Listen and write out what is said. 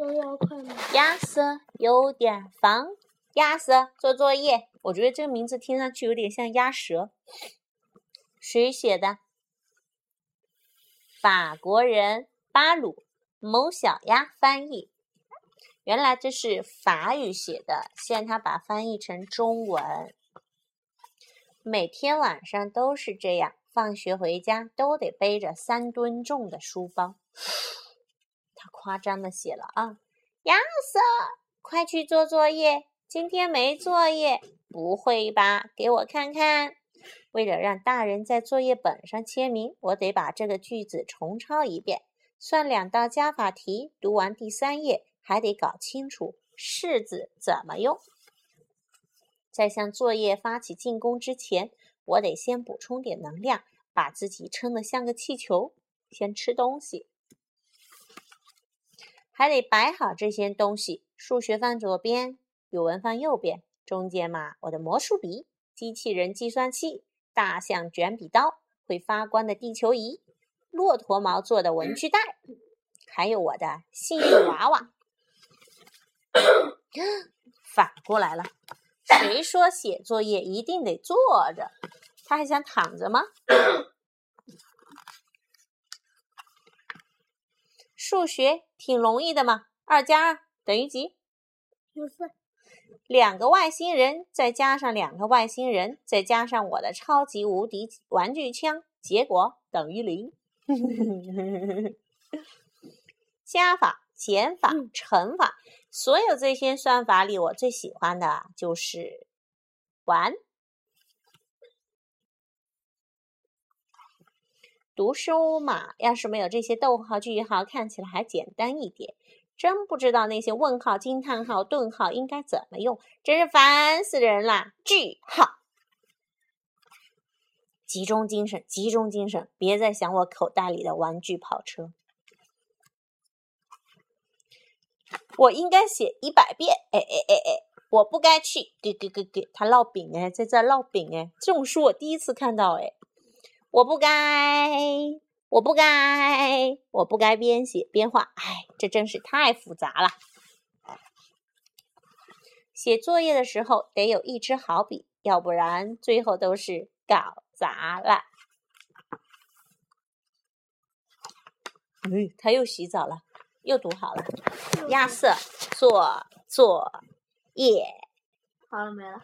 都要快吗？亚瑟有点烦。亚瑟做作业，我觉得这个名字听上去有点像鸭舌。谁写的？法国人巴鲁某小鸭翻译。原来这是法语写的，现在他把翻译成中文。每天晚上都是这样，放学回家都得背着三吨重的书包。他夸张的写了啊，亚瑟，快去做作业。今天没作业，不会吧？给我看看。为了让大人在作业本上签名，我得把这个句子重抄一遍，算两道加法题。读完第三页，还得搞清楚式子怎么用。在向作业发起进攻之前，我得先补充点能量，把自己撑得像个气球。先吃东西，还得摆好这些东西：数学放左边。语文放右边，中间嘛，我的魔术笔、机器人计算器、大象卷笔刀、会发光的地球仪、骆驼毛做的文具袋，还有我的幸运娃娃。反过来了，谁说写作业一定得坐着？他还想躺着吗？数学挺容易的嘛，二加二等于几？六四。两个外星人，再加上两个外星人，再加上我的超级无敌玩具枪，结果等于零。加法、减法、乘法，所有这些算法里，我最喜欢的就是玩。读书嘛，要是没有这些逗号、句号，看起来还简单一点。真不知道那些问号、惊叹号、顿号应该怎么用，真是烦死人了！句号，集中精神，集中精神，别再想我口袋里的玩具跑车。我应该写一百遍，哎哎哎哎，我不该去，给给给给他烙饼哎，在这烙饼哎，这种书我第一次看到哎，我不该。我不该，我不该边写边画，哎，这真是太复杂了。写作业的时候得有一支好笔，要不然最后都是搞砸了。嗯，他又洗澡了，又读好了。亚瑟做作业，好了没了。